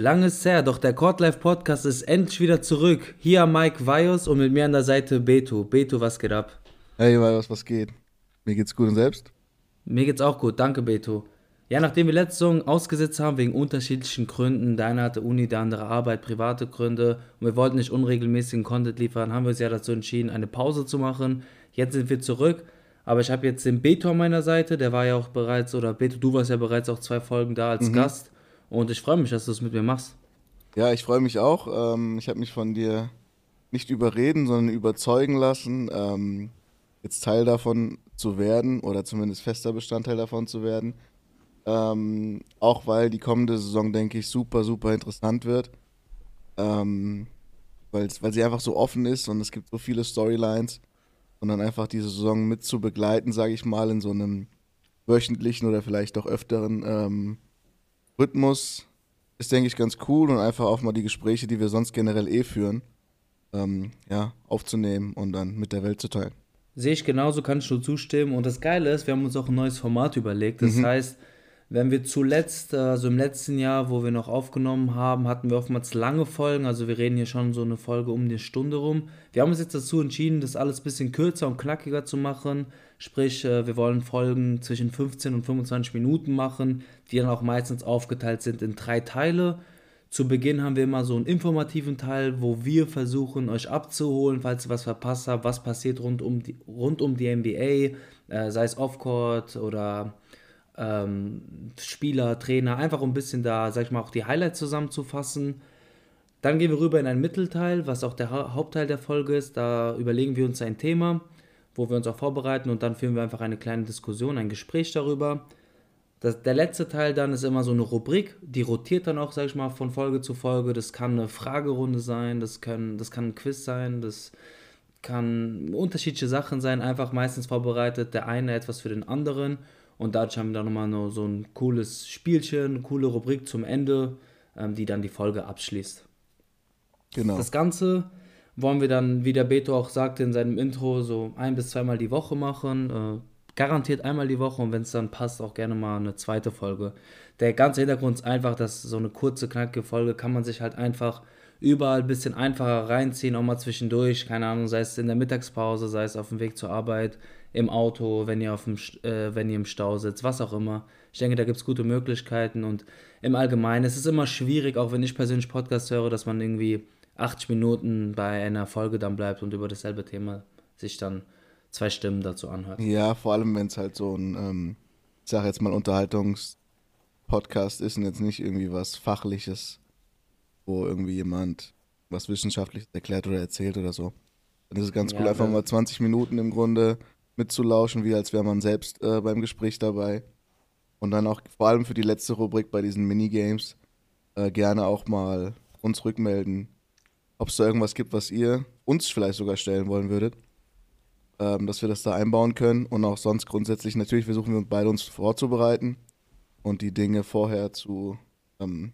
Lang ist her, doch der Courtlife Podcast ist endlich wieder zurück. Hier Mike Vajos und mit mir an der Seite Beto. Beto, was geht ab? Hey, was, was geht? Mir geht's gut und selbst? Mir geht's auch gut, danke Beto. Ja, nachdem wir letzte Saison ausgesetzt haben wegen unterschiedlichen Gründen, der eine hatte Uni, der andere Arbeit, private Gründe und wir wollten nicht unregelmäßigen Content liefern, haben wir uns ja dazu entschieden, eine Pause zu machen. Jetzt sind wir zurück, aber ich habe jetzt den Beto an meiner Seite, der war ja auch bereits, oder Beto, du warst ja bereits auch zwei Folgen da als Gast und ich freue mich, dass du es mit mir machst. Ja, ich freue mich auch. Ähm, ich habe mich von dir nicht überreden, sondern überzeugen lassen, ähm, jetzt Teil davon zu werden oder zumindest fester Bestandteil davon zu werden. Ähm, auch weil die kommende Saison, denke ich, super, super interessant wird. Ähm, weil, sie einfach so offen ist und es gibt so viele Storylines. Und dann einfach diese Saison mit zu begleiten, sage ich mal, in so einem wöchentlichen oder vielleicht auch öfteren ähm, Rhythmus ist, denke ich, ganz cool und einfach auch mal die Gespräche, die wir sonst generell eh führen, ähm, ja, aufzunehmen und dann mit der Welt zu teilen. Sehe ich genauso, kann ich nur zustimmen. Und das Geile ist, wir haben uns auch ein neues Format überlegt. Das heißt, wenn wir zuletzt, also im letzten Jahr, wo wir noch aufgenommen haben, hatten wir oftmals lange Folgen. Also wir reden hier schon so eine Folge um die Stunde rum. Wir haben uns jetzt dazu entschieden, das alles ein bisschen kürzer und knackiger zu machen. Sprich, äh, wir wollen Folgen zwischen 15 und 25 Minuten machen, die dann auch meistens aufgeteilt sind in drei Teile. Zu Beginn haben wir immer so einen informativen Teil, wo wir versuchen, euch abzuholen, falls ihr was verpasst habt, was passiert rund um die, rund um die NBA, äh, sei es Off-Court oder ähm, Spieler, Trainer, einfach um ein bisschen da, sag ich mal, auch die Highlights zusammenzufassen. Dann gehen wir rüber in einen Mittelteil, was auch der Ha- Hauptteil der Folge ist. Da überlegen wir uns ein Thema, wo wir uns auch vorbereiten und dann führen wir einfach eine kleine Diskussion, ein Gespräch darüber. Das, der letzte Teil dann ist immer so eine Rubrik, die rotiert dann auch, sag ich mal, von Folge zu Folge. Das kann eine Fragerunde sein, das, können, das kann ein Quiz sein, das kann unterschiedliche Sachen sein, einfach meistens vorbereitet, der eine etwas für den anderen. Und dadurch haben wir dann nochmal so ein cooles Spielchen, eine coole Rubrik zum Ende, ähm, die dann die Folge abschließt. Genau. Das Ganze wollen wir dann, wie der Beto auch sagte in seinem Intro, so ein bis zweimal die Woche machen. Äh, garantiert einmal die Woche und wenn es dann passt, auch gerne mal eine zweite Folge. Der ganze Hintergrund ist einfach, dass so eine kurze, knackige Folge kann man sich halt einfach überall ein bisschen einfacher reinziehen, auch mal zwischendurch, keine Ahnung, sei es in der Mittagspause, sei es auf dem Weg zur Arbeit, im Auto, wenn ihr, auf dem, äh, wenn ihr im Stau sitzt, was auch immer. Ich denke, da gibt es gute Möglichkeiten und im Allgemeinen, es ist immer schwierig, auch wenn ich persönlich Podcast höre, dass man irgendwie 80 Minuten bei einer Folge dann bleibt und über dasselbe Thema sich dann zwei Stimmen dazu anhört. Ja, vor allem, wenn es halt so ein, ähm, ich sag jetzt mal, Unterhaltungspodcast ist und jetzt nicht irgendwie was Fachliches, wo irgendwie jemand was Wissenschaftliches erklärt oder erzählt oder so. Dann ist es ganz Ja, cool, einfach mal 20 Minuten im Grunde mitzulauschen, wie als wäre man selbst äh, beim Gespräch dabei. Und dann auch vor allem für die letzte Rubrik bei diesen Minigames äh, gerne auch mal uns rückmelden, ob es da irgendwas gibt, was ihr uns vielleicht sogar stellen wollen würdet ähm, dass wir das da einbauen können und auch sonst grundsätzlich natürlich versuchen wir beide uns vorzubereiten und die Dinge vorher zu, ähm,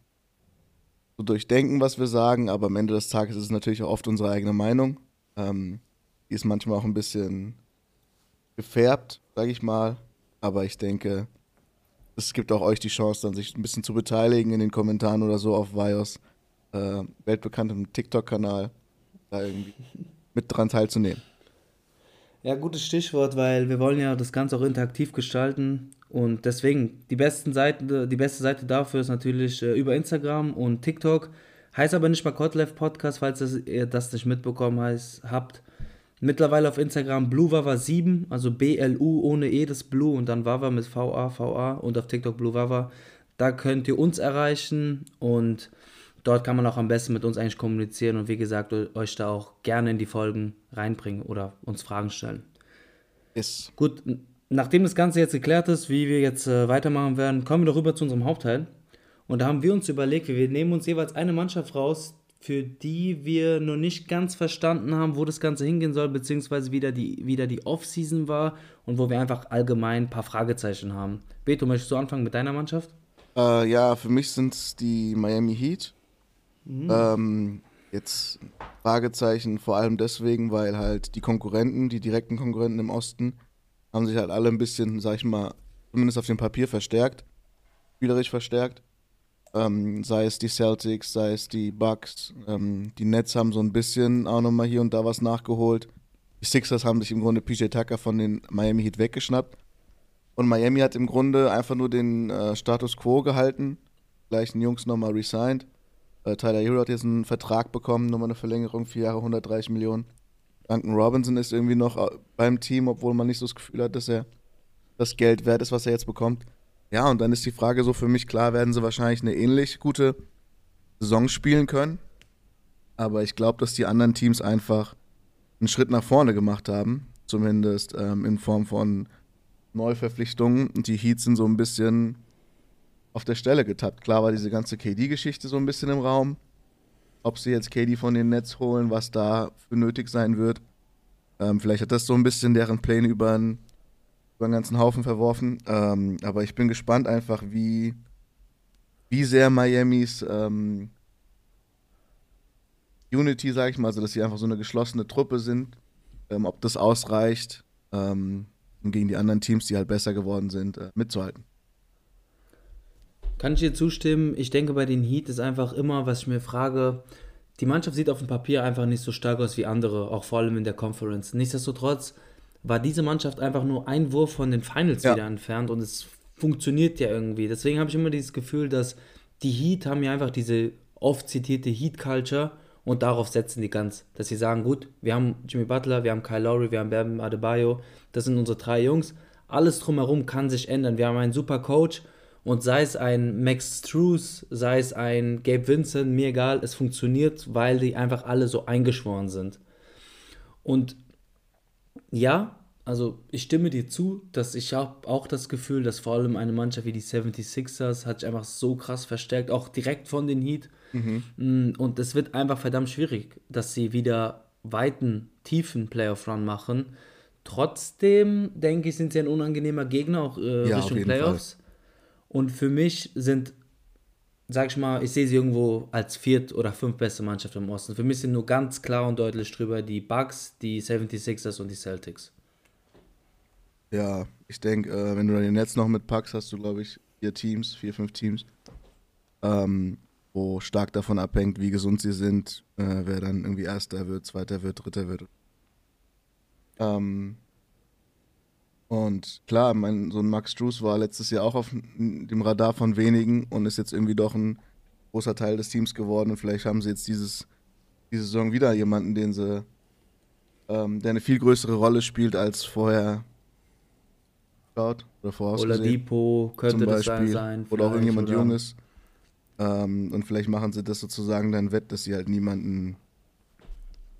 zu durchdenken, was wir sagen, aber am Ende des Tages ist es natürlich auch oft unsere eigene Meinung. Ähm, die ist manchmal auch ein bisschen gefärbt, sage ich mal, aber ich denke, es gibt auch euch die Chance, dann sich ein bisschen zu beteiligen in den Kommentaren oder so auf Vios, äh, weltbekanntem TikTok-Kanal, da irgendwie mit dran teilzunehmen. Ja, gutes Stichwort, weil wir wollen ja das Ganze auch interaktiv gestalten und deswegen die besten Seiten, die beste Seite dafür ist natürlich äh, über Instagram und TikTok. Heißt aber nicht mal Kotlev Podcast, falls ihr das nicht mitbekommen heißt, habt. Mittlerweile auf Instagram BlueWava7, also B-L-U ohne E, das Blue und dann Wawa mit V-A-V-A und auf TikTok BlueWava. Da könnt ihr uns erreichen und dort kann man auch am besten mit uns eigentlich kommunizieren und wie gesagt, euch da auch gerne in die Folgen reinbringen oder uns Fragen stellen. Ist Gut, nachdem das Ganze jetzt geklärt ist, wie wir jetzt äh, weitermachen werden, kommen wir doch rüber zu unserem Hauptteil. Und da haben wir uns überlegt, wir nehmen uns jeweils eine Mannschaft raus, für die wir noch nicht ganz verstanden haben, wo das Ganze hingehen soll, beziehungsweise wieder die, wieder die Off-Season war und wo wir einfach allgemein ein paar Fragezeichen haben. Beto, möchtest du anfangen mit deiner Mannschaft? Äh, ja, für mich sind es die Miami Heat. Ähm, Jetzt Fragezeichen, vor allem deswegen, weil halt die Konkurrenten, die direkten Konkurrenten im Osten, haben sich halt alle ein bisschen, sag ich mal, zumindest auf dem Papier verstärkt, spielerisch verstärkt. Ähm, sei es die Celtics, sei es die Bucks, ähm, die Nets haben so ein bisschen auch nochmal hier und da was nachgeholt. Die Sixers haben sich im Grunde PJ Tucker von den Miami Heat weggeschnappt. Und Miami hat im Grunde einfach nur den äh, Status quo gehalten. Gleichen Jungs nochmal resigned. Äh, Tyler Hero hat jetzt einen Vertrag bekommen, nochmal eine Verlängerung, vier Jahre, 130 Millionen. Duncan Robinson ist irgendwie noch äh, beim Team, obwohl man nicht so das Gefühl hat, dass er das Geld wert ist, was er jetzt bekommt. Ja, und dann ist die Frage so für mich, klar werden sie wahrscheinlich eine ähnlich gute Saison spielen können. Aber ich glaube, dass die anderen Teams einfach einen Schritt nach vorne gemacht haben. Zumindest ähm, in Form von Neuverpflichtungen. Und die Heats sind so ein bisschen auf der Stelle getappt. Klar war diese ganze KD-Geschichte so ein bisschen im Raum. Ob sie jetzt KD von den Nets holen, was da für nötig sein wird. Ähm, vielleicht hat das so ein bisschen deren Pläne über einen, über einen ganzen Haufen verworfen. Ähm, aber ich bin gespannt einfach, wie, wie sehr Miamis ähm, Unity, sag ich mal, also dass sie einfach so eine geschlossene Truppe sind, ähm, ob das ausreicht, ähm, um gegen die anderen Teams, die halt besser geworden sind, äh, mitzuhalten. Kann ich dir zustimmen? Ich denke, bei den Heat ist einfach immer, was ich mir frage, die Mannschaft sieht auf dem Papier einfach nicht so stark aus wie andere, auch vor allem in der Conference. Nichtsdestotrotz war diese Mannschaft einfach nur ein Wurf von den Finals Ja. wieder entfernt und es funktioniert ja irgendwie. Deswegen habe ich immer dieses Gefühl, dass die Heat haben ja einfach diese oft zitierte Heat-Culture und darauf setzen die ganz. Dass sie sagen, gut, wir haben Jimmy Butler, wir haben Kyle Lowry, wir haben Bam Adebayo, das sind unsere drei Jungs. Alles drumherum kann sich ändern. Wir haben einen super Coach und sei es ein Max Struess, sei es ein Gabe Vincent, mir egal, es funktioniert, weil die einfach alle so eingeschworen sind. Und ja, also ich stimme dir zu, dass ich habe auch das Gefühl, dass vor allem eine Mannschaft wie die 76ers hat sich einfach so krass verstärkt, auch direkt von den Heat. Mm, Und es wird einfach verdammt schwierig, dass sie wieder weiten, tiefen Playoff-Run machen. Trotzdem, denke ich, sind sie ein unangenehmer Gegner, auch äh, Ja, Richtung Playoffs. Und für mich sind, sag ich mal, ich sehe sie irgendwo als viert- oder fünftbeste Mannschaft im Osten. Für mich sind nur ganz klar und deutlich drüber die Bucks, die 76ers und die Celtics. Ja, ich denke, äh, wenn du dann den Netz noch mitpackst, hast du, glaube ich, vier Teams, vier, fünf Teams, ähm, wo stark davon abhängt, wie gesund sie sind, äh, wer dann irgendwie Erster wird, Zweiter wird, Dritter wird. Ähm, und klar, mein, so ein Max Struess war letztes Jahr auch auf dem Radar von wenigen und ist jetzt irgendwie doch ein großer Teil des Teams geworden. Und vielleicht haben sie jetzt dieses, diese Saison wieder jemanden, den sie, ähm, der eine viel größere Rolle spielt als vorher oder vorausgesehen Oladipo könnte zum das Beispiel. sein. oder auch irgendjemand oder- Junges. Ähm, und vielleicht machen sie das sozusagen dann wett, dass sie halt niemanden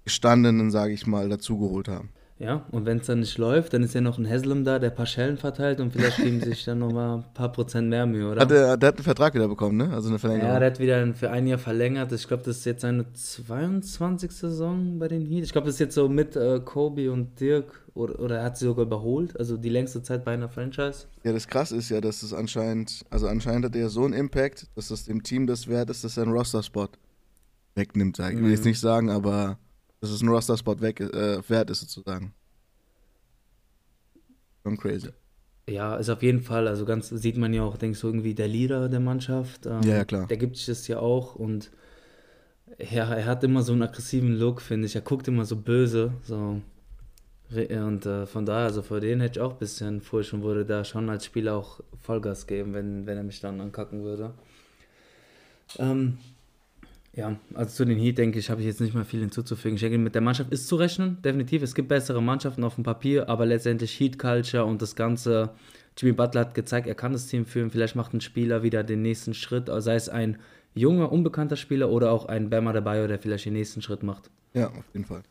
gestandenen, sage ich mal, dazugeholt haben. Ja, und wenn es dann nicht läuft, dann ist ja noch ein Haslam da, der ein paar Schellen verteilt und vielleicht geben sich dann nochmal ein paar Prozent mehr Mühe, oder? Hat der, der hat einen Vertrag wieder bekommen, ne? Also eine Verlängerung. ja, der hat wieder für ein Jahr verlängert. Ich glaube, das ist jetzt seine 22. Saison bei den Heat. Ich glaube, das ist jetzt so mit äh, Kobe und Dirk oder, oder er hat sie sogar überholt. Also die längste Zeit bei einer Franchise. Ja, das krass ist ja, dass es anscheinend, also anscheinend hat er so einen Impact, dass es dem Team das wert ist, dass er einen Roster-Spot wegnimmt. Ich will Mhm. jetzt nicht sagen, aber dass es einen Roster-Spot weg, äh, wert ist sozusagen. Schon crazy. Ja, ist auf jeden Fall, also ganz sieht man ja auch, denkst du, irgendwie der Leader der Mannschaft. Ähm, Ja, ja, klar. Der gibt sich das ja auch und ja, er hat immer so einen aggressiven Look, finde ich. Er guckt immer so böse, so. Und äh, von daher, also vor denen hätte ich auch ein bisschen Furcht und würde da schon als Spieler auch Vollgas geben, wenn, wenn er mich dann ankacken würde. Ähm, ja, also zu den Heat, denke ich, habe ich jetzt nicht mehr viel hinzuzufügen. Ich denke, mit der Mannschaft ist zu rechnen, definitiv. Es gibt bessere Mannschaften auf dem Papier, aber letztendlich Heat Culture und das Ganze. Jimmy Butler hat gezeigt, er kann das Team führen. Vielleicht macht ein Spieler wieder den nächsten Schritt, sei es ein junger, unbekannter Spieler oder auch ein Bama dabei, der vielleicht den nächsten Schritt macht. Ja, auf jeden Fall.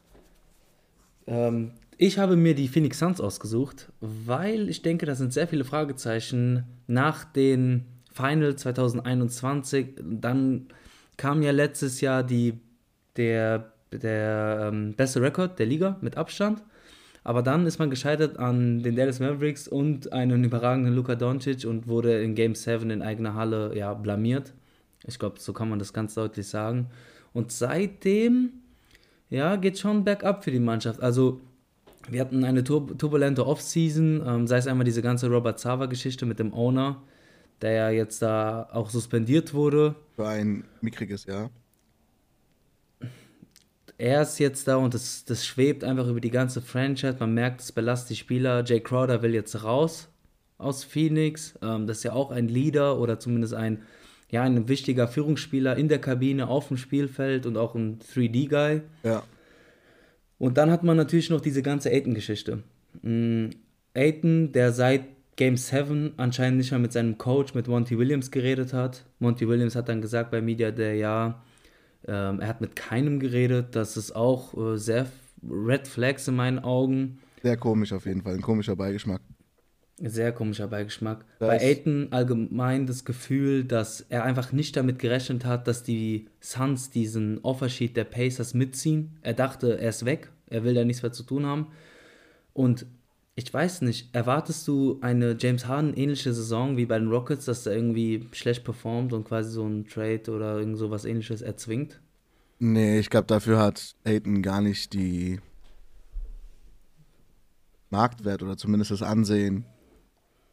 Ähm, ich habe mir die Phoenix Suns ausgesucht, weil ich denke, da sind sehr viele Fragezeichen nach den Finals 2021. Dann kam ja letztes Jahr die, der, der ähm, beste Rekord der Liga mit Abstand. Aber dann ist man gescheitert an den Dallas Mavericks und einen überragenden Luka Doncic und wurde in Game 7 in eigener Halle ja, blamiert. Ich glaube, so kann man das ganz deutlich sagen. Und seitdem, ja, geht schon bergab für die Mannschaft. Also, wir hatten eine tur turbulente Offseason, ähm, sei es einmal diese ganze Robert Sava-Geschichte mit dem Owner, der ja jetzt da auch suspendiert wurde. Für ein mickriges Jahr. Er ist jetzt da und das, das schwebt einfach über die ganze Franchise. Man merkt, es belastet die Spieler. Jay Crowder will jetzt raus aus Phoenix. Ähm, das ist ja auch ein Leader oder zumindest ein, ja, ein wichtiger Führungsspieler in der Kabine, auf dem Spielfeld und auch ein 3D-Guy. Ja. Und dann hat man natürlich noch diese ganze Aiton-Geschichte. Mm, Aiton, der seit Game 7 anscheinend nicht mehr mit seinem Coach, mit Monty Williams geredet hat. Monty Williams hat dann gesagt bei Media Day, ja, ähm, er hat mit keinem geredet. Das ist auch äh, sehr Red Flags in meinen Augen. Sehr komisch auf jeden Fall, ein komischer Beigeschmack. Sehr komischer Beigeschmack. Da Bei Aiton allgemein das Gefühl, dass er einfach nicht damit gerechnet hat, dass die Suns diesen Offersheet der Pacers mitziehen. Er dachte, er ist weg, er will da nichts mehr zu tun haben. Und ich weiß nicht, erwartest du eine James Harden ähnliche Saison wie bei den Rockets, dass er irgendwie schlecht performt und quasi so ein Trade oder irgend sowas ähnliches erzwingt? Nee, ich glaube, dafür hat Aiton gar nicht die Marktwert oder zumindest das Ansehen,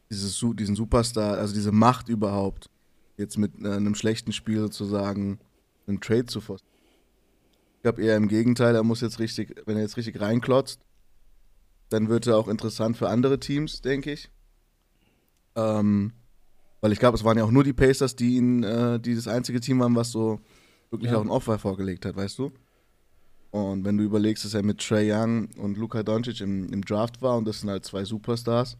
dieses, diesen Superstar, also diese Macht überhaupt, jetzt mit äh, einem schlechten Spiel sozusagen einen Trade zu forcieren. Ich glaube eher im Gegenteil, er muss jetzt richtig, wenn er jetzt richtig reinklotzt, dann wird er auch interessant für andere Teams, denke ich. Ähm, weil ich glaube, es waren ja auch nur die Pacers, die ihn, äh, die das einzige Team waren, was so wirklich Ja. auch ein Offer vorgelegt hat, weißt du? Und wenn du überlegst, dass er mit Trey Young und Luka Doncic im, im Draft war und das sind halt zwei Superstars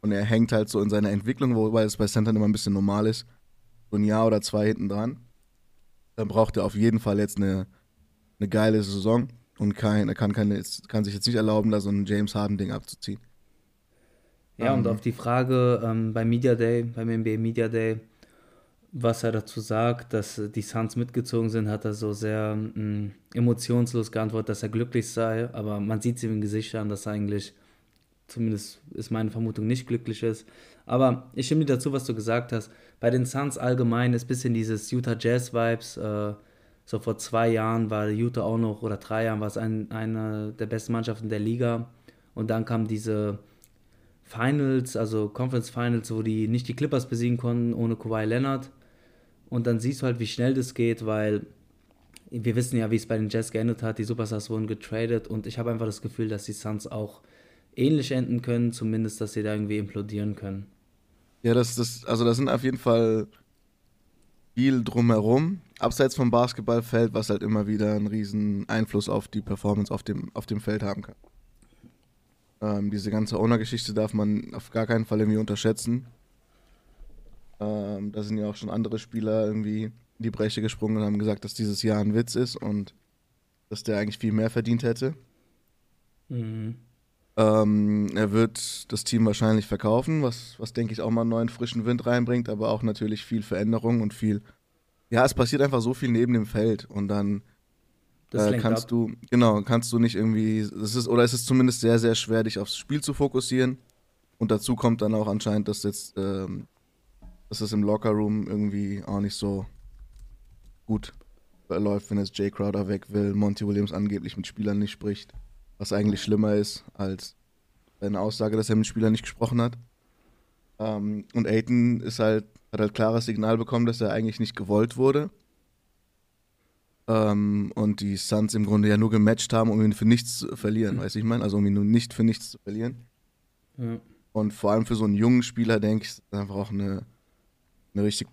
und er hängt halt so in seiner Entwicklung, wobei es bei Centern immer ein bisschen normal ist, so ein Jahr oder zwei hinten dran, dann braucht er auf jeden Fall jetzt eine, eine geile Saison und kein, er kann, keine, kann sich jetzt nicht erlauben, da so ein James Harden-Ding abzuziehen. Ja, und Ähm. auf die Frage ähm, beim Media Day, beim NBA Media Day, was er dazu sagt, dass die Suns mitgezogen sind, hat er so sehr mh, emotionslos geantwortet, dass er glücklich sei. Aber man sieht es ihm im Gesicht an, dass er eigentlich, zumindest ist meine Vermutung, nicht glücklich ist. Aber ich stimme dir dazu, was du gesagt hast. Bei den Suns allgemein ist ein bisschen dieses Utah Jazz-Vibes. Äh, so vor zwei Jahren war Utah auch noch, oder drei Jahren war es ein, eine der besten Mannschaften der Liga. Und dann kam diese Finals, also Conference Finals, wo die nicht die Clippers besiegen konnten ohne Kawhi Leonard. Und dann siehst du halt, wie schnell das geht, weil wir wissen ja, wie es bei den Jazz geendet hat. Die Superstars wurden getradet und ich habe einfach das Gefühl, dass die Suns auch ähnlich enden können, zumindest, dass sie da irgendwie implodieren können. Ja, das, das, also da sind auf jeden Fall viel drumherum, abseits vom Basketballfeld, was halt immer wieder einen riesen Einfluss auf die Performance auf dem, auf dem Feld haben kann. Ähm, diese ganze Owner-Geschichte darf man auf gar keinen Fall irgendwie unterschätzen. Ähm, da sind ja auch schon andere Spieler irgendwie in die Breche gesprungen und haben gesagt, dass dieses Jahr ein Witz ist und dass der eigentlich viel mehr verdient hätte. Mhm. Ähm, er wird das Team wahrscheinlich verkaufen, was, was denke ich auch mal einen neuen frischen Wind reinbringt, aber auch natürlich viel Veränderung und viel. Ja, es passiert einfach so viel neben dem Feld und dann äh, kannst ab. du, genau, kannst du nicht irgendwie, es ist, oder es ist zumindest sehr, sehr schwer, dich aufs Spiel zu fokussieren. Und dazu kommt dann auch anscheinend, dass jetzt, ähm, dass es im Lockerroom irgendwie auch nicht so gut läuft, wenn jetzt Jay Crowder weg will, Monty Williams angeblich mit Spielern nicht spricht, was eigentlich schlimmer ist als seine Aussage, dass er mit Spielern nicht gesprochen hat. Ähm, und Aiton ist halt, hat halt klares Signal bekommen, dass er eigentlich nicht gewollt wurde. Ähm, und die Suns im Grunde ja nur gematcht haben, um ihn für nichts zu verlieren, weißt du, ich meine? Also um ihn nur nicht für nichts zu verlieren. Ja. Und vor allem für so einen jungen Spieler, denke ich, ist einfach auch eine, eine richtig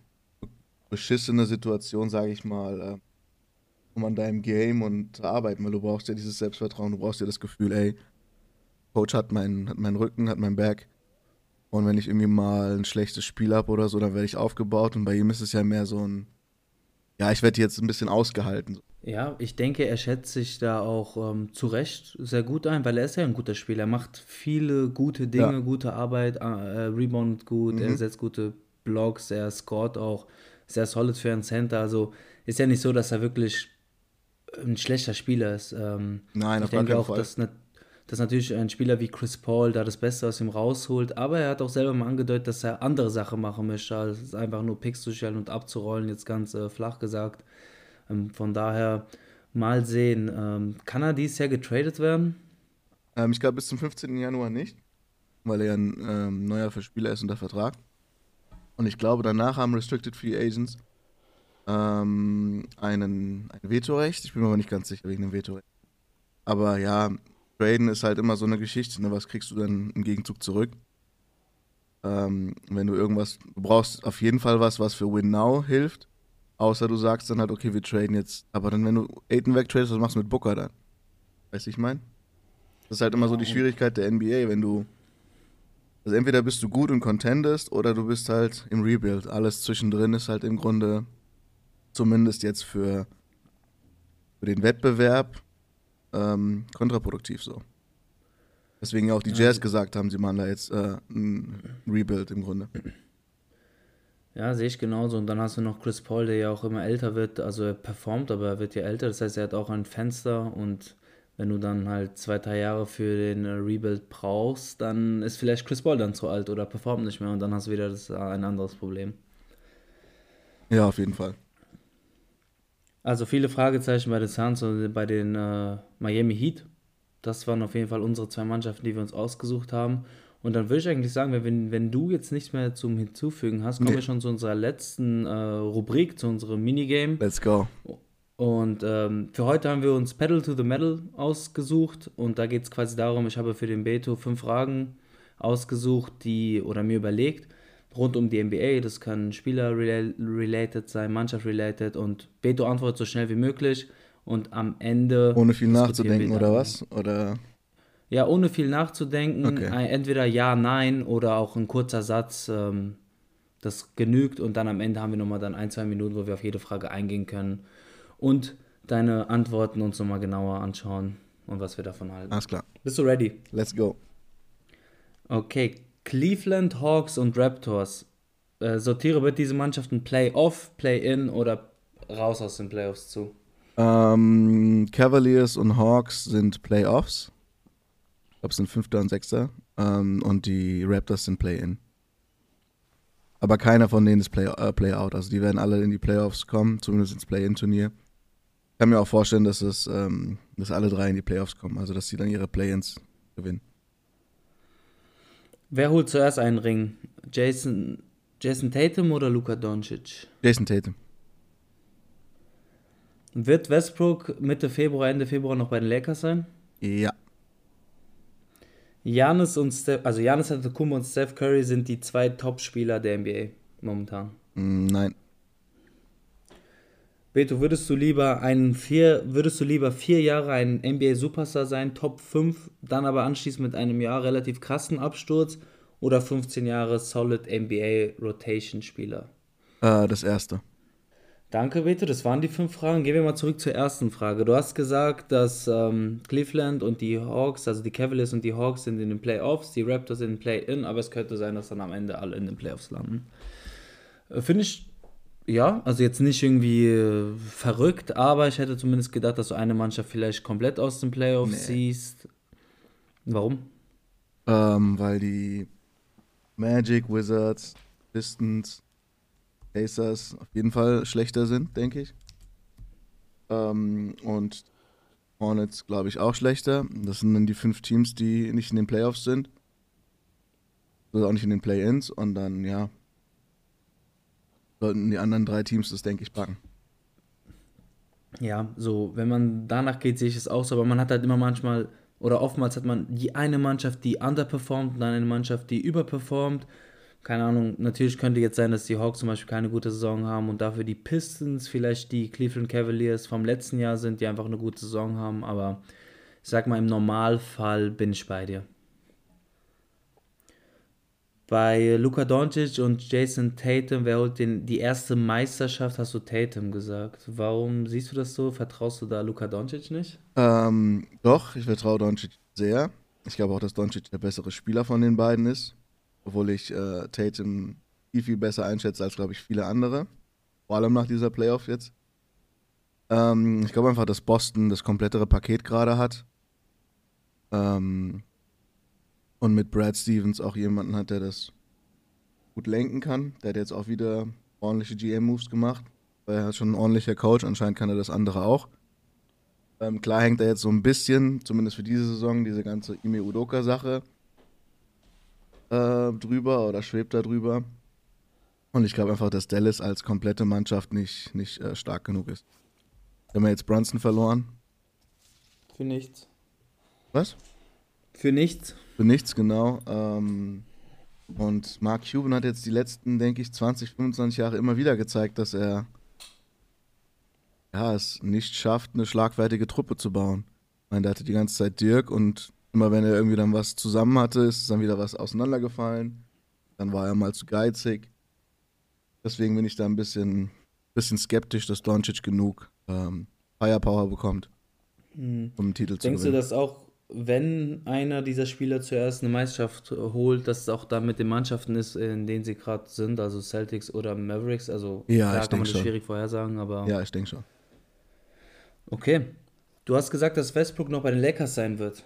beschissene Situation, sage ich mal, äh, um an deinem Game und zu arbeiten, weil du brauchst ja dieses Selbstvertrauen, du brauchst ja das Gefühl, ey, Coach hat meinen, hat meinen Rücken, hat mein Back. Und wenn ich irgendwie mal ein schlechtes Spiel habe oder so, dann werde ich aufgebaut. Und bei ihm ist es ja mehr so ein, ja, ich werde jetzt ein bisschen ausgehalten. Ja, ich denke, er schätzt sich da auch ähm, zu Recht sehr gut ein, weil er ist ja ein guter Spieler. Er macht viele gute Dinge, Ja. gute Arbeit, äh, reboundet gut, er Mhm. setzt gute Blocks, er scoret auch sehr solid für einen Center. Also ist ja nicht so, dass er wirklich ein schlechter Spieler ist. Ähm, Nein, ich denke auch, Fall. dass, nat- dass natürlich ein Spieler wie Chris Paul da das Beste aus ihm rausholt, aber er hat auch selber mal angedeutet, dass er andere Sachen machen möchte, als einfach nur Picks zu stellen und abzurollen, jetzt ganz äh, flach gesagt. Ähm, von daher mal sehen. Ähm, kann er dieses Jahr getradet werden? Ähm, ich glaube bis zum 15. Januar nicht, weil er ein ähm, neuer Spieler ist unter Vertrag. Und ich glaube, danach haben Restricted Free Agents ähm, einen, ein Vetorecht. Ich bin mir aber nicht ganz sicher wegen dem Vetorecht. Aber ja, Traden ist halt immer so eine Geschichte. Ne? Was kriegst du dann im Gegenzug zurück? Ähm, wenn du irgendwas, du brauchst auf jeden Fall was, was für Win Now hilft. Außer du sagst dann halt, okay, wir traden jetzt. Aber dann, wenn du Aiden wegtradest, was machst du mit Booker dann? Weißt du, ich meine? Das ist halt immer so die Schwierigkeit der NBA, wenn du. Also entweder bist du gut und contendest oder du bist halt im Rebuild. Alles zwischendrin ist halt im Grunde, zumindest jetzt für, für den Wettbewerb, ähm, kontraproduktiv so. Deswegen auch die Jazz gesagt haben, sie machen da jetzt äh, ein Rebuild im Grunde. Ja, sehe ich genauso. Und dann hast du noch Chris Paul, der ja auch immer älter wird. Also er performt, aber er wird ja älter. Das heißt, er hat auch ein Fenster. Und wenn du dann halt zwei, drei Jahre für den äh, Rebuild brauchst, dann ist vielleicht Chris Paul dann zu alt oder performt nicht mehr. Und dann hast du wieder das, äh, ein anderes Problem. Ja, auf jeden Fall. Also viele Fragezeichen bei den Suns und bei den äh, Miami Heat. Das waren auf jeden Fall unsere zwei Mannschaften, die wir uns ausgesucht haben. Und dann würde ich eigentlich sagen, wenn, wenn du jetzt nichts mehr zum Hinzufügen hast, kommen Nee. wir schon zu unserer letzten äh, Rubrik, zu unserem Minigame. Let's go. Und ähm, für heute haben wir uns Pedal to the Metal ausgesucht. Und da geht es quasi darum, ich habe für den Beto fünf Fragen ausgesucht, die oder mir überlegt, rund um die NBA. Das kann Spieler-related sein, Mannschaft-related. Und Beto antwortet so schnell wie möglich. Und am Ende. Ohne viel nachzudenken oder was? Oder Ja, ohne viel nachzudenken. Okay. Entweder ja, nein oder auch ein kurzer Satz. Ähm, das genügt. Und dann am Ende haben wir nochmal dann ein, zwei Minuten, wo wir auf jede Frage eingehen können. Und deine Antworten uns nochmal genauer anschauen und was wir davon halten. alles klar. Bist du ready? Let's go. Okay. Cleveland Hawks und Raptors. Äh, sortiere bitte diese Mannschaften Play-Off, Play-In oder raus aus den Playoffs zu. Ähm, Cavaliers und Hawks sind Playoffs. Ich glaube, es sind Fünfter und Sechster. Ähm, und die Raptors sind Play-In. Aber keiner von denen ist Play, äh, Play-Out. Also die werden alle in die Playoffs kommen, zumindest ins Play-In-Turnier. Ich kann mir auch vorstellen, dass es, ähm, dass alle drei in die Playoffs kommen. Also dass sie dann ihre Play-Ins gewinnen. Wer holt zuerst einen Ring? Jason, Jason Tatum oder Luka Doncic? Jason Tatum. Wird Westbrook Mitte Februar, Ende Februar noch bei den Lakers sein? Ja. Janis und Steph, also Janis Antetokounmpo und Steph Curry sind die zwei Top-Spieler der NBA momentan. Mm, nein. Beto, würdest du lieber einen vier, würdest du lieber vier Jahre ein NBA Superstar sein, Top 5, dann aber anschließend mit einem Jahr relativ krassen Absturz oder 15 Jahre Solid NBA Rotation Spieler? Äh, das erste. Danke, Beto. Das waren die fünf Fragen. Gehen wir mal zurück zur ersten Frage. Du hast gesagt, dass ähm, Cleveland und die Hawks, also die Cavaliers und die Hawks sind in den Playoffs, die Raptors in den Play-In, aber es könnte sein, dass dann am Ende alle in den Playoffs landen. Äh, Finde ich, ja, also jetzt nicht irgendwie äh, verrückt, aber ich hätte zumindest gedacht, dass du eine Mannschaft vielleicht komplett aus den Playoffs Nee. siehst. Warum? Ähm, weil die Magic, Wizards, Pistons, Pacers auf jeden Fall schlechter sind, denke ich. Ähm, und Hornets, glaube ich, auch schlechter. Das sind dann die fünf Teams, die nicht in den Playoffs sind. Oder auch nicht in den Play-Ins. Und dann, ja, sollten die anderen drei Teams das, denke ich, packen. Ja, so, wenn man danach geht, sehe ich es auch so, aber man hat halt immer manchmal, oder oftmals hat man die eine Mannschaft, die underperformt und dann eine Mannschaft, die überperformt. Keine Ahnung, natürlich könnte jetzt sein, dass die Hawks zum Beispiel keine gute Saison haben und dafür die Pistons vielleicht die Cleveland Cavaliers vom letzten Jahr sind, die einfach eine gute Saison haben, aber ich sag mal, im Normalfall bin ich bei dir. Bei Luka Doncic und Jason Tatum, wer holt den, die erste Meisterschaft, hast du Tatum gesagt. Warum siehst du das so? Vertraust du da Luka Doncic nicht? Ähm, doch, ich vertraue Doncic sehr. Ich glaube auch, dass Doncic der bessere Spieler von den beiden ist. Obwohl ich äh, Tatum viel, viel besser einschätze als, glaube ich, viele andere. Vor allem nach dieser Playoff jetzt. Ähm, ich glaube einfach, dass Boston das komplettere Paket gerade hat. Ähm, und mit Brad Stevens auch jemanden hat, der das gut lenken kann. Der hat jetzt auch wieder ordentliche GM-Moves gemacht. weil er ist schon ein ordentlicher Coach, anscheinend kann er das andere auch. Ähm, klar hängt er jetzt so ein bisschen, zumindest für diese Saison, diese ganze Ime Udoka-Sache äh, drüber oder schwebt da drüber. Und ich glaube einfach, dass Dallas als komplette Mannschaft nicht, nicht äh, stark genug ist. Wir haben jetzt Brunson verloren. Für nichts. Was? Für nichts. Für nichts, genau. Ähm, und Mark Cuban hat jetzt die letzten, denke ich, 20, 25 Jahre immer wieder gezeigt, dass er ja, es nicht schafft, eine schlagfertige Truppe zu bauen. Ich meine, der hatte die ganze Zeit Dirk und immer wenn er irgendwie dann was zusammen hatte, ist dann wieder was auseinandergefallen. Dann war er mal zu geizig. Deswegen bin ich da ein bisschen, bisschen skeptisch, dass Doncic genug ähm, Firepower bekommt, um einen Titel zu Denkst du, gewinnen. dass auch, wenn einer dieser Spieler zuerst eine Meisterschaft holt, dass es auch dann mit den Mannschaften ist, in denen sie gerade sind, also Celtics oder Mavericks? Also Ja, ich kann man das schon. schwierig vorhersagen, aber Ja, ich denke schon. okay. Du hast gesagt, dass Westbrook noch bei den Lakers sein wird.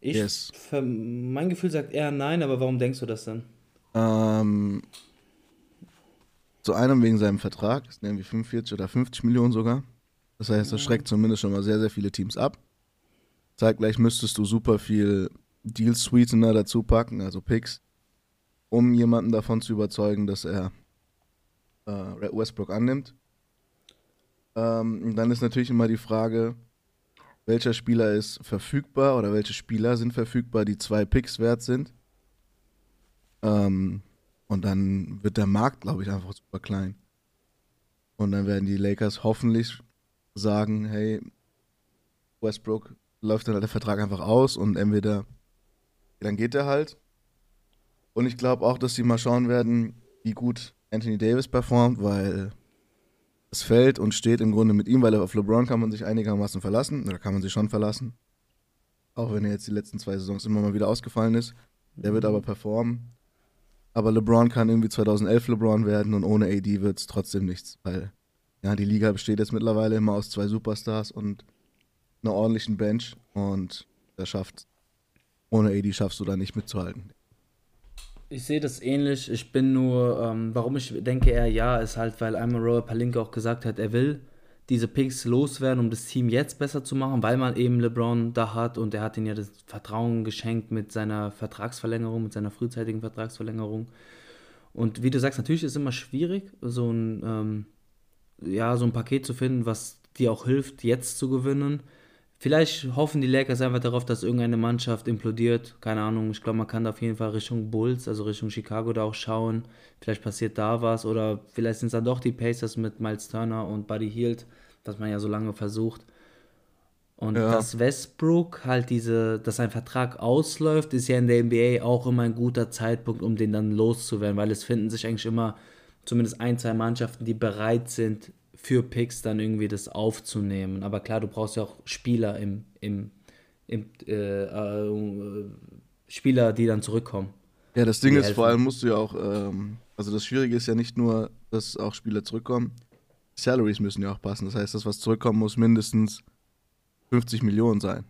Ich, Yes. mein Gefühl sagt eher nein, aber warum denkst du das denn? Ähm, zu einem wegen seinem Vertrag, das sind irgendwie 45 oder 50 Millionen sogar. Das heißt, das schreckt zumindest schon mal sehr, sehr viele Teams ab. Zeitgleich müsstest du super viel Deal Sweetener dazu packen, also Picks, um jemanden davon zu überzeugen, dass er äh, Westbrook annimmt. Ähm, dann ist natürlich immer die Frage, welcher Spieler ist verfügbar oder welche Spieler sind verfügbar, die zwei Picks wert sind. Ähm, und dann wird der Markt, glaube ich, einfach super klein. Und dann werden die Lakers hoffentlich sagen, hey, Westbrook läuft dann halt der Vertrag einfach aus und entweder dann geht er halt. Und ich glaube auch, dass sie mal schauen werden, wie gut Anthony Davis performt, weil es fällt und steht im Grunde mit ihm, weil auf LeBron kann man sich einigermaßen verlassen, oder kann man sich schon verlassen. Auch wenn er jetzt die letzten zwei Saisons immer mal wieder ausgefallen ist. Der wird aber performen. Aber LeBron kann irgendwie 2011 LeBron werden und ohne AD wird es trotzdem nichts, weil ja, die Liga besteht jetzt mittlerweile immer aus zwei Superstars und einer ordentlichen Bench und der schafft, ohne AD schaffst du da nicht mitzuhalten. Ich sehe das ähnlich. Ich bin nur, ähm, warum ich denke eher ja, ist halt, weil einmal Robert Palinka auch gesagt hat, er will diese Picks loswerden, um das Team jetzt besser zu machen, weil man eben LeBron da hat und er hat ihm ja das Vertrauen geschenkt mit seiner Vertragsverlängerung, mit seiner frühzeitigen Vertragsverlängerung. Und wie du sagst, natürlich ist es immer schwierig, so ein, ähm, ja, so ein Paket zu finden, was dir auch hilft, jetzt zu gewinnen. Vielleicht hoffen die Lakers einfach darauf, dass irgendeine Mannschaft implodiert. Keine Ahnung, ich glaube, man kann da auf jeden Fall Richtung Bulls, also Richtung Chicago da auch schauen. Vielleicht passiert da was oder vielleicht sind es dann doch die Pacers mit Miles Turner und Buddy Hield, was man ja so lange versucht. Und Ja. dass Westbrook halt diese, dass sein Vertrag ausläuft, ist ja in der NBA auch immer ein guter Zeitpunkt, um den dann loszuwerden, weil es finden sich eigentlich immer zumindest ein, zwei Mannschaften, die bereit sind, für Picks dann irgendwie das aufzunehmen. Aber klar, du brauchst ja auch Spieler im, im, im äh, äh, Spieler, die dann zurückkommen. Ja, das Ding ist, vor helfen. allem musst du ja auch, ähm, also das Schwierige ist ja nicht nur, dass auch Spieler zurückkommen, Salaries müssen ja auch passen. Das heißt, das, was zurückkommen muss, mindestens 50 Millionen sein.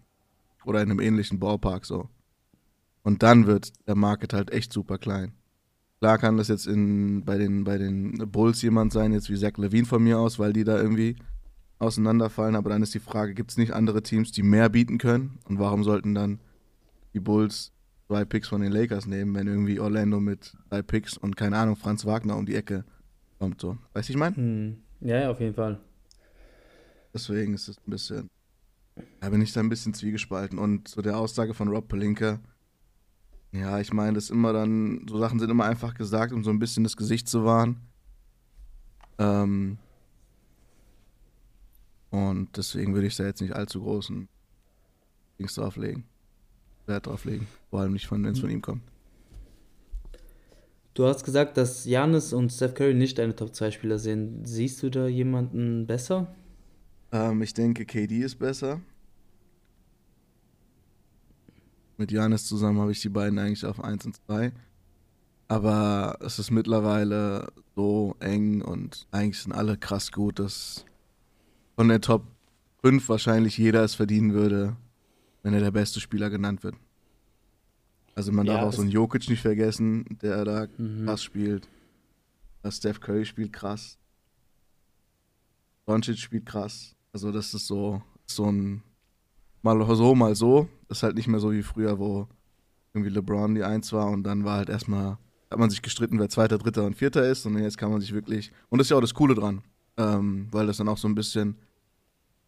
Oder in einem ähnlichen Ballpark so. Und dann wird der Market halt echt super klein. Klar kann das jetzt in, bei, den, bei den Bulls jemand sein, jetzt wie Zach Levine von mir aus, weil die da irgendwie auseinanderfallen. Aber dann ist die Frage, gibt es nicht andere Teams, die mehr bieten können? Und warum sollten dann die Bulls zwei Picks von den Lakers nehmen, wenn irgendwie Orlando mit drei Picks und keine Ahnung, Franz Wagner um die Ecke kommt so. Weißt du, ich meine? Hm. Ja, ja, auf jeden Fall. Deswegen ist es ein bisschen, da bin ich da ein bisschen zwiegespalten. Und so der Aussage von Rob Pelinka, ja, ich meine, das ist immer dann, so Sachen sind immer einfach gesagt, um so ein bisschen das Gesicht zu wahren. Ähm, und deswegen würde ich da jetzt nicht allzu großen Dings drauflegen. Wert drauflegen. Vor allem nicht, von- wenn es von ihm kommt. Du hast gesagt, dass Janis und Steph Curry nicht deine Top 2 Spieler sind. Siehst du da jemanden besser? Ähm, ich denke, KD ist besser. Mit Janis zusammen habe ich die beiden eigentlich auf 1 und 2. Aber es ist mittlerweile so eng und eigentlich sind alle krass gut, dass von der Top 5 wahrscheinlich jeder es verdienen würde, wenn er der beste Spieler genannt wird. Also man Ja, darf auch so einen Jokic nicht vergessen, der da Mhm. krass spielt. Dass Steph Curry spielt krass. Doncic spielt krass. Also das ist so, so ein mal so, mal so. Das ist halt nicht mehr so wie früher, wo irgendwie LeBron die Eins war und dann war halt erstmal, hat man sich gestritten, wer Zweiter, Dritter und Vierter ist und jetzt kann man sich wirklich, und das ist ja auch das Coole dran, ähm, weil das dann auch so ein bisschen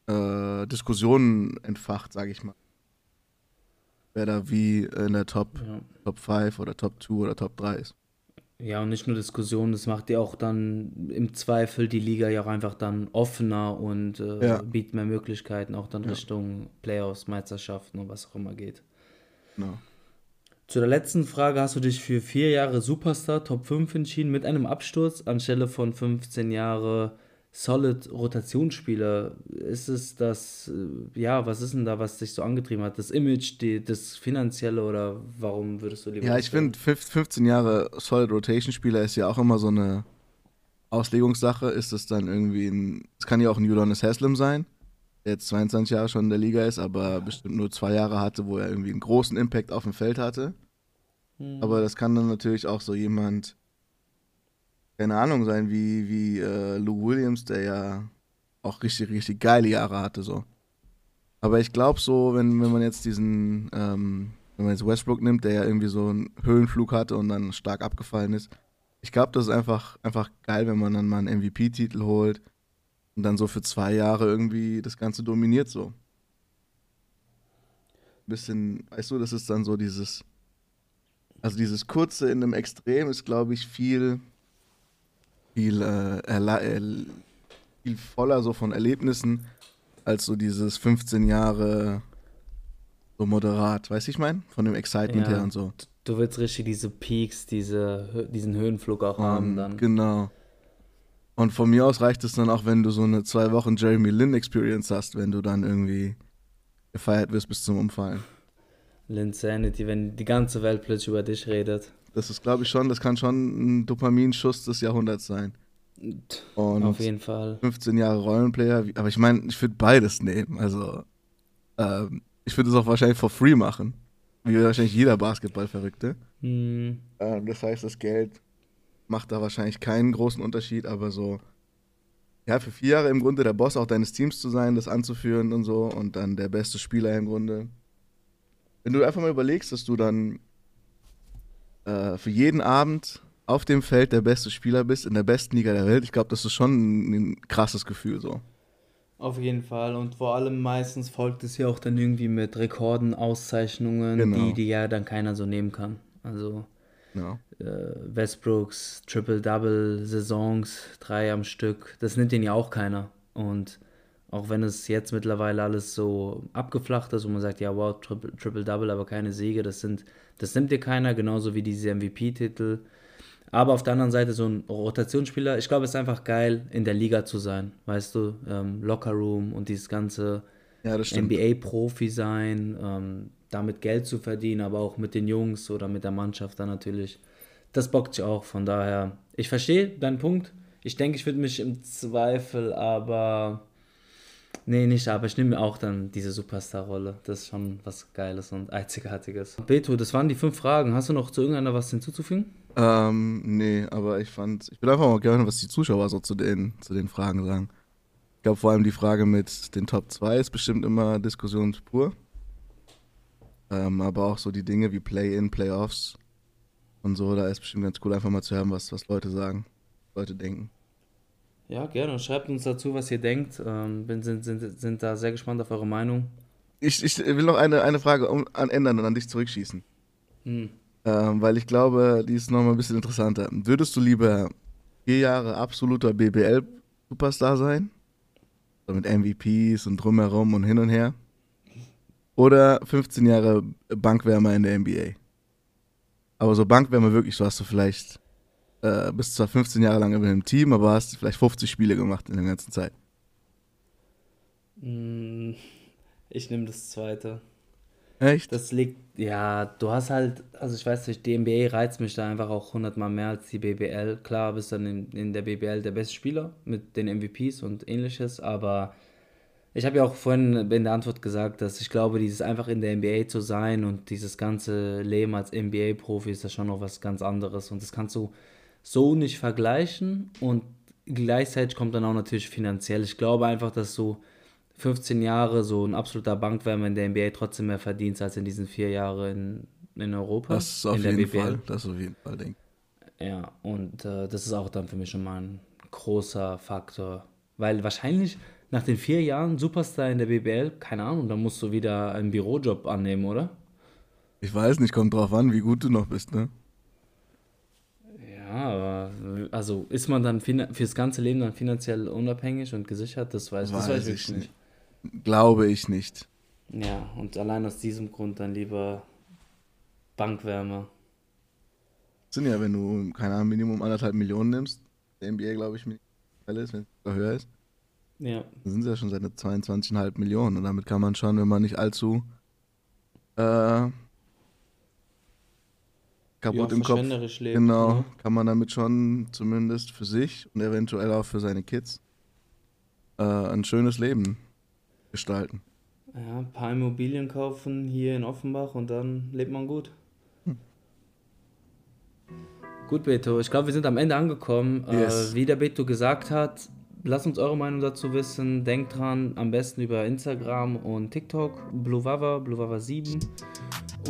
äh, Diskussionen entfacht, sage ich mal. Wer da wie in der Top, Ja. Top 5 oder Top 2 oder Top 3 ist. Ja, und nicht nur Diskussionen, das macht ja auch dann im Zweifel die Liga ja auch einfach dann offener und äh, Ja. bietet mehr Möglichkeiten, auch dann Ja. Richtung Playoffs, Meisterschaften und was auch immer geht. Genau. Zu der letzten Frage hast du dich für vier Jahre Superstar Top 5 entschieden mit einem Absturz anstelle von 15 Jahre Solid Rotationsspieler. Ist es das, äh, ja, was ist denn da, was dich so angetrieben hat? Das Image, die, das Finanzielle oder warum würdest du lieber Ja, ich finde, 15 Jahre Solid Rotation Spieler ist ja auch immer so eine Auslegungssache. Ist es dann irgendwie ein, es kann ja auch ein Udonis Haslem sein, der jetzt 22 Jahre schon in der Liga ist, aber bestimmt nur zwei Jahre hatte, wo er irgendwie einen großen Impact auf dem Feld hatte. Hm. Aber das kann dann natürlich auch so jemand, keine Ahnung, sein, wie, wie äh, Lou Williams, der ja auch richtig, richtig geile Jahre hatte, so. Aber ich glaube so, wenn, wenn man jetzt diesen, ähm, wenn man jetzt Westbrook nimmt, der ja irgendwie so einen Höhenflug hatte und dann stark abgefallen ist, ich glaube, das ist einfach, einfach geil, wenn man dann mal einen MVP-Titel holt und dann so für zwei Jahre irgendwie das Ganze dominiert so. Bisschen, weißt du, das ist dann so dieses, also dieses kurze in einem Extrem ist, glaube ich, viel, viel, äh, äh, viel voller so von Erlebnissen als so dieses 15 Jahre so moderat, weißt du, ich meine? Von dem Excitement Ja. her und so. Du willst richtig diese Peaks, diese, diesen Höhenflug auch haben Und, dann. Genau. Und von mir aus reicht es dann auch, wenn du so eine zwei Wochen Jeremy Lin Experience hast, wenn du dann irgendwie gefeiert wirst bis zum Umfallen. Linsanity, wenn die ganze Welt plötzlich über dich redet. Das ist, glaube ich, schon, das kann schon ein Dopaminschuss des Jahrhunderts sein. Und Auf jeden Fall. 15 Jahre Rollenplayer, aber ich meine, ich würde beides nehmen. Also, ähm, ich würde es auch wahrscheinlich for free machen. Wie wahrscheinlich jeder Basketballverrückte. Hm, Ähm, das heißt, das Geld macht da wahrscheinlich keinen großen Unterschied, aber so, ja, für vier Jahre im Grunde der Boss auch deines Teams zu sein, das anzuführen und so und dann der beste Spieler im Grunde. Wenn du einfach mal überlegst, dass du dann äh, für jeden Abend auf dem Feld der beste Spieler bist, in der besten Liga der Welt, ich glaube, das ist schon ein, ein krasses Gefühl so. auf jeden Fall. Und vor allem meistens folgt es ja auch dann irgendwie mit Rekorden, Auszeichnungen, Genau. die, die ja dann keiner so nehmen kann. Also Ja. äh, Westbrooks Triple-Double-Saisons, drei am Stück, das nimmt den ja auch keiner. Und auch wenn es jetzt mittlerweile alles so abgeflacht ist und man sagt, ja, wow, Triple- Triple-Double, aber keine Siege, das sind, das nimmt dir keiner, genauso wie diese MVP-Titel. Aber auf der anderen Seite so ein Rotationsspieler, ich glaube, es ist einfach geil, in der Liga zu sein, weißt du, ähm, Lockerroom und dieses ganze ja. NBA-Profi sein, ähm, damit Geld zu verdienen, aber auch mit den Jungs oder mit der Mannschaft dann natürlich. Das bockt sich auch, von daher. Ich verstehe deinen Punkt. Ich denke, ich würde mich im Zweifel aber. Nee, nicht, aber ich nehme mir auch dann diese Superstar-Rolle. Das ist schon was Geiles und Einzigartiges. Beto, das waren die fünf Fragen. Hast du noch zu irgendeiner was hinzuzufügen? Ähm, nee, aber ich fand, ich will einfach mal gerne, was die Zuschauer so zu den, zu den Fragen sagen. Ich glaube, vor allem die Frage mit den Top 2 ist bestimmt immer diskussionspur. Ähm, aber auch so die Dinge wie Play-In, Playoffs und so, da ist bestimmt ganz cool, einfach mal zu hören, was, was Leute sagen, Leute denken. Ja, gerne. Schreibt uns dazu, was ihr denkt. Ähm, bin, sind, sind, sind da sehr gespannt auf eure Meinung. Ich, ich will noch eine, eine Frage um, an ändern und an dich zurückschießen. Hm. Ähm, weil ich glaube, die ist nochmal ein bisschen interessanter. Würdest du lieber vier Jahre absoluter BBL-Superstar sein? So mit MVPs und drumherum und hin und her? Oder 15 Jahre Bankwärmer in der NBA? Aber so Bankwärmer wirklich, so hast du vielleicht, äh, bist zwar 15 Jahre lang in einem Team, aber hast vielleicht 50 Spiele gemacht in der ganzen Zeit. Mm, Ich nehme das zweite. Echt? Das liegt, ja, du hast halt, also ich weiß nicht, die NBA reizt mich da einfach auch hundertmal mehr als die BBL. Klar, bist dann in, in der BBL der beste Spieler mit den MVPs und ähnliches, aber ich habe ja auch vorhin in der Antwort gesagt, dass ich glaube, dieses einfach in der NBA zu sein und dieses ganze Leben als NBA-Profi ist ja schon noch was ganz anderes und das kannst du so nicht vergleichen und gleichzeitig kommt dann auch natürlich finanziell. Ich glaube einfach, dass so 15 Jahre so ein absoluter Bankwärmer in der NBA trotzdem mehr verdient als in diesen vier Jahren in, in Europa. Das ist auf jeden BBL. Fall. Das ist auf jeden Fall, denke. Ja, und äh, das ist auch dann für mich schon mal ein großer Faktor. Weil wahrscheinlich nach den vier Jahren Superstar in der BBL, keine Ahnung, dann musst du wieder einen Bürojob annehmen, oder? Ich weiß nicht, kommt drauf an, wie gut du noch bist, ne? Aber also ist man dann fürs ganze Leben dann finanziell unabhängig und gesichert? Das weiß, das weiß ich wirklich nicht. Glaube ich nicht. Ja, und allein aus diesem Grund dann lieber Bankwärmer. Sind ja, wenn du, keine Ahnung, Minimum anderthalb Millionen nimmst, der NBA, glaube ich, ist, wenn es höher ist, Ja, dann sind es ja schon seine 22,5 Millionen. Und damit kann man schon, wenn man nicht allzu äh, kaputt Ja, im Kopf, lebt, genau, ne? kann man damit schon zumindest für sich und eventuell auch für seine Kids äh, ein schönes Leben gestalten. ja, ein paar Immobilien kaufen hier in Offenbach und dann lebt man gut. Gut, Beto, ich glaube, wir sind am Ende angekommen. Yes. Äh, wie der Beto gesagt hat, lasst uns eure Meinung dazu wissen. Denkt dran, am besten über Instagram und TikTok, BlueWava, BlueWava7.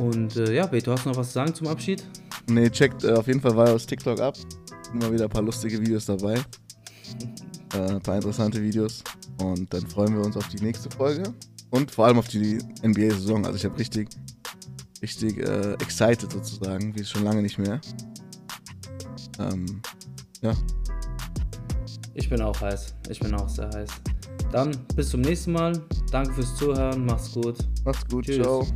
Und äh, ja, Beto, hast du noch was zu sagen zum Abschied? Nee, checkt äh, auf jeden Fall Vios TikTok ab. Immer wieder ein paar lustige Videos dabei. Äh, ein paar interessante Videos. Und dann freuen wir uns auf die nächste Folge. Und vor allem auf die NBA-Saison. Also ich habe richtig, richtig äh, excited sozusagen, wie schon lange nicht mehr. Ähm, ja, Ich bin auch heiß. Ich bin auch sehr heiß. Dann bis zum nächsten Mal. Danke fürs Zuhören. Macht's gut. macht's gut, Tschüss. ciao.